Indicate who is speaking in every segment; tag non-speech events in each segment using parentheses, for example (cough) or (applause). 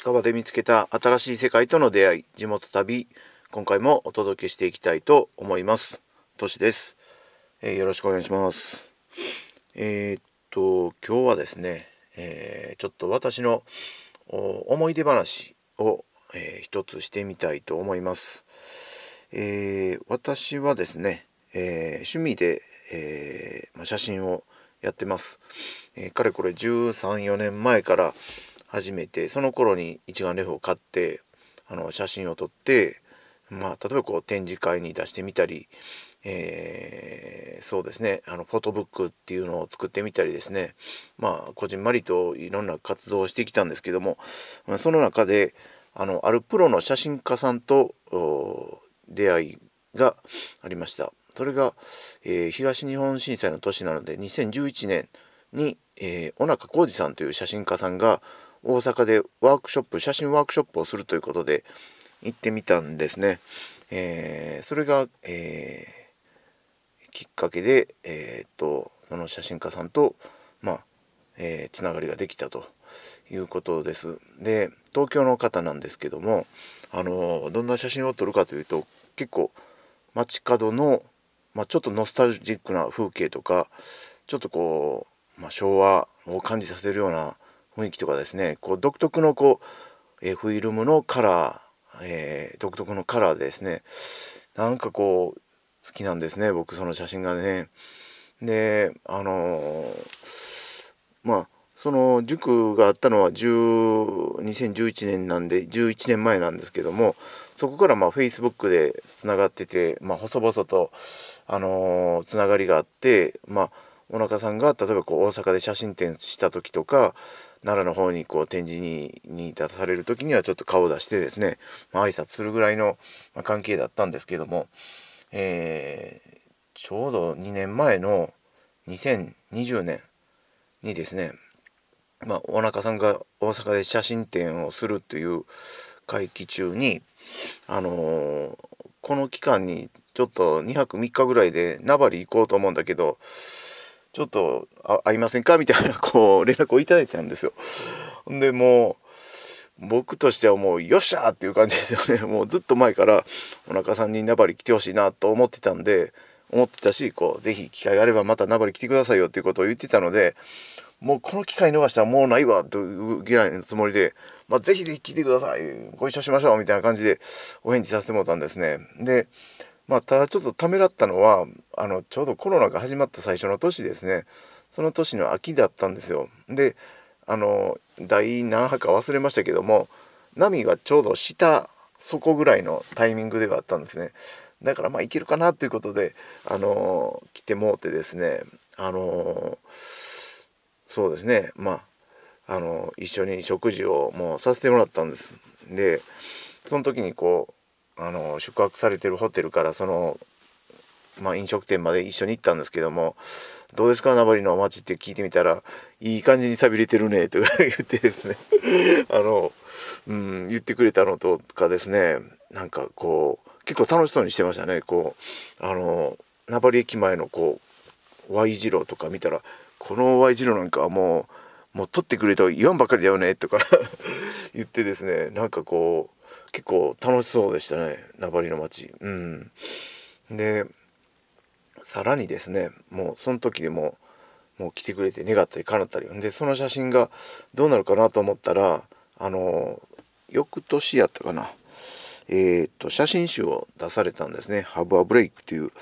Speaker 1: 近場で見つけた新しい世界との出会い地元旅今回もお届けしていきたいと思います。としです、えー、よろしくお願いします。えー、っと今日はですね、えー、ちょっと私の思い出話を、えー、一つしてみたいと思います、えー、私はですね、え趣味で、えま写真をやってます、えかれこれ134年前から始めてその頃に一眼レフを買ってあの写真を撮ってまあ例えばこう展示会に出してみたり、えー、そうですねあのフォトブックっていうのを作ってみたりですねまあこじんまりといろんな活動をしてきたんですけどもその中であのあるプロの写真家さんと出会いがありました。それが、えー、東日本震災の年なので2011年に、えー、小中浩二さんという写真家さんが大阪でワークショップ写真ワークショップをするということで行ってみたんですね。えー、それが、えー、きっかけで、えー、っとその写真家さんとまあ、えつながりができたということです。で東京の方なんですけどもあのどんな写真を撮るかというと結構街角の、まあ、ちょっとノスタルジックな風景とかちょっとこう、まあ、昭和を感じさせるような雰囲気とかですねこう独特のこう、えー、フィルムのカラー、えー、独特のカラーでですねなんかこう好きなんですね僕その写真がね。であのー、まあその塾があったのは2011年なんで11年前なんですけどもそこからまあ Facebook でつながってて、まあ、細々と、あの、つながりがあってまあお腹さんが例えばこう大阪で写真展した時とか奈良の方にこう展示にに出される時にはちょっと顔を出してですね、まあ、挨拶するぐらいの関係だったんですけども、えー、ちょうど2年前の2020年にですね、まあ、お腹さんが大阪で写真展をするという会期中に、あのー、この期間にちょっと2泊3日ぐらいで名張行こうと思うんだけどちょっと会いませんか？みたいなこう連絡をいただいたんですよ。でもう僕としてはもうよっしゃーっていう感じですよね。(laughs) もうずっと前からお腹さんに名張来てほしいなと思ってたんで思ってたしこうぜひ機会があればまた名張来てくださいよっていうことを言ってたのでもうこの機会逃したらもうないわというぐらいのつもりで、まあ、ぜひぜひ来てくださいご一緒しましょうみたいな感じでお返事させてもらったんですね。でまあ、ただちょっとためらったのはあのちょうどコロナが始まった最初の年ですね。その年の秋だったんですよ。であの第何波か忘れましたけども波がちょうど下底ぐらいのタイミングではあったんですね。だからまあいけるかなということであの来てもうてですねあのそうですね。まああの一緒に食事をもうさせてもらったんです。でその時にこうあの宿泊されてるホテルからその、まあ、飲食店まで一緒に行ったんですけども「どうですか名張の街」って聞いてみたら「いい感じにさびれてるね」とか (laughs) 言ってですね。あの、うん、言ってくれたのとかですね。なんかこう結構楽しそうにしてましたね。こうあの名張駅前のこう Y 字路とか見たらこの Y 字路なんかはもうもう撮ってくれと言わんばかりだよねとか (laughs) 言ってですね。なんかこう結構楽しそうでしたね名張の町うん。でさらにですねもうその時でももう来てくれて願ったり叶ったり。でその写真がどうなるかなと思ったらあの翌年やったかな。えー、っと写真集を出されたんですね「ハブアブレイク」っていう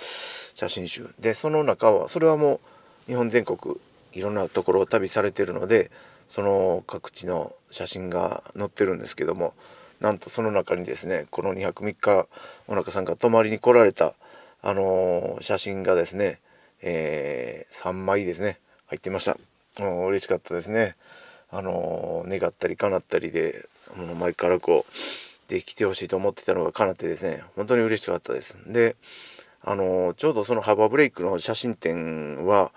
Speaker 1: 写真集。でその中はそれはもう日本全国いろんなところを旅されてるのでその各地の写真が載ってるんですけどもなんとその中にですねこの2泊3日おなかさんが泊まりに来られた、あのー、写真がですね、えー、3枚ですね入ってました。嬉しかったですね。あのー、願ったり叶ったりで前からこうできてほしいと思ってたのが叶ってですね本当に嬉しかったです。であのちょうどそのハバーブレイクの写真展は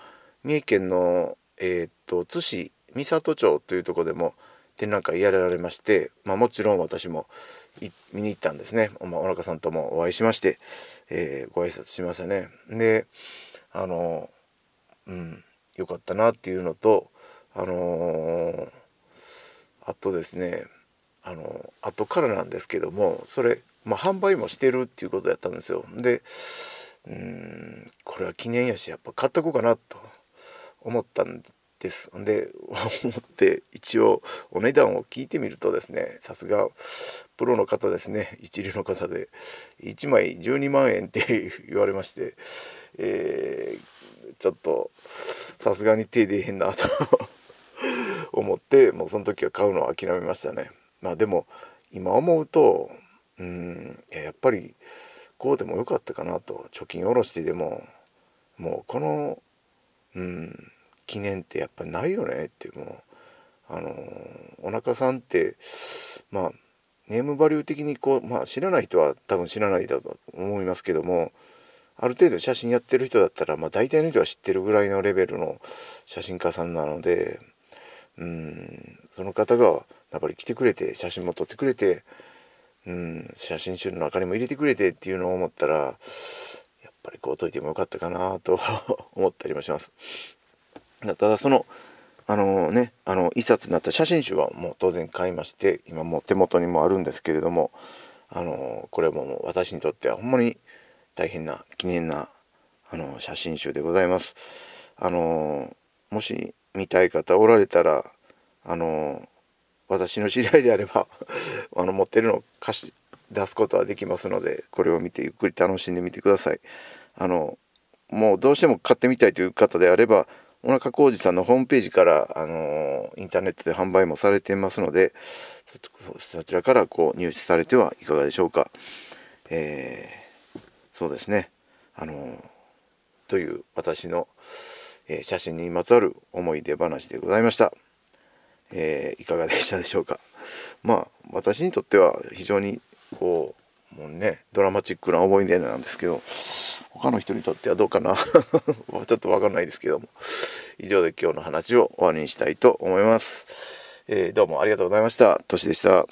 Speaker 1: 三重県のえっと津市三郷町というとこでも展覧会やられまして、まあ、もちろん私も見に行ったんですね。おおなかさんともお会いしまして、えー、ご挨拶しましたね。であのうんよかったなっていうのとあのー、あとですねあの後からなんですけどもそれ、まあ、販売もしてるっていうことやったんですよ。でうんこれは記念やしやっぱ買っとこうかなと思ったんです。で (laughs) 思って一応お値段を聞いてみるとですねさすがプロの方ですね。(laughs) 一流の方で。1枚12万円って (laughs) 言われまして、えー、ちょっとさすがに手出へんなと思ってもうその時は買うのを諦めましたね。まあでも今思うとうんやっぱりこうでもよかったかなと。貯金下ろしてでももうこのうん記念ってやっぱないよねってもうあのお腹さんってまあネームバリュー的にこうまあ知らない人は多分知らないだと思いますけどもある程度写真やってる人だったらまあ大体の人は知ってるぐらいのレベルの写真家さんなのでうんその方がやっぱり来てくれて写真も撮ってくれてうん写真集の中にも入れてくれてっていうのを思ったらやっぱりこう解いてもよかったかなと思ったりもします。ただそのあのねあの一冊になった写真集はもう当然買いまして今もう手元にもあるんですけれどもあのこれももう私にとってはほんまに大変な記念なあの写真集でございます。あのもし見たい方おられたらあの私の知り合いであれば (laughs) あの持ってるのを貸し出すことはできますのでこれを見てゆっくり楽しんでみてください。あのもうどうしても買ってみたいという方であればお腹浩二さんのホームページから、あのインターネットで販売もされていますのでそちらからこう入手されてはいかがでしょうか。えー、そうですね、あのという私の、えー、写真にまつわる思い出話でございました。えー、いかがでしたでしょうか。まあ私にとっては非常にこうもうねドラマチックな思い出なんですけど他の人にとってはどうかな。(laughs) ちょっとわかんないですけども。以上で今日の話を終わりにしたいと思います、えー、どうもありがとうございました。としでした。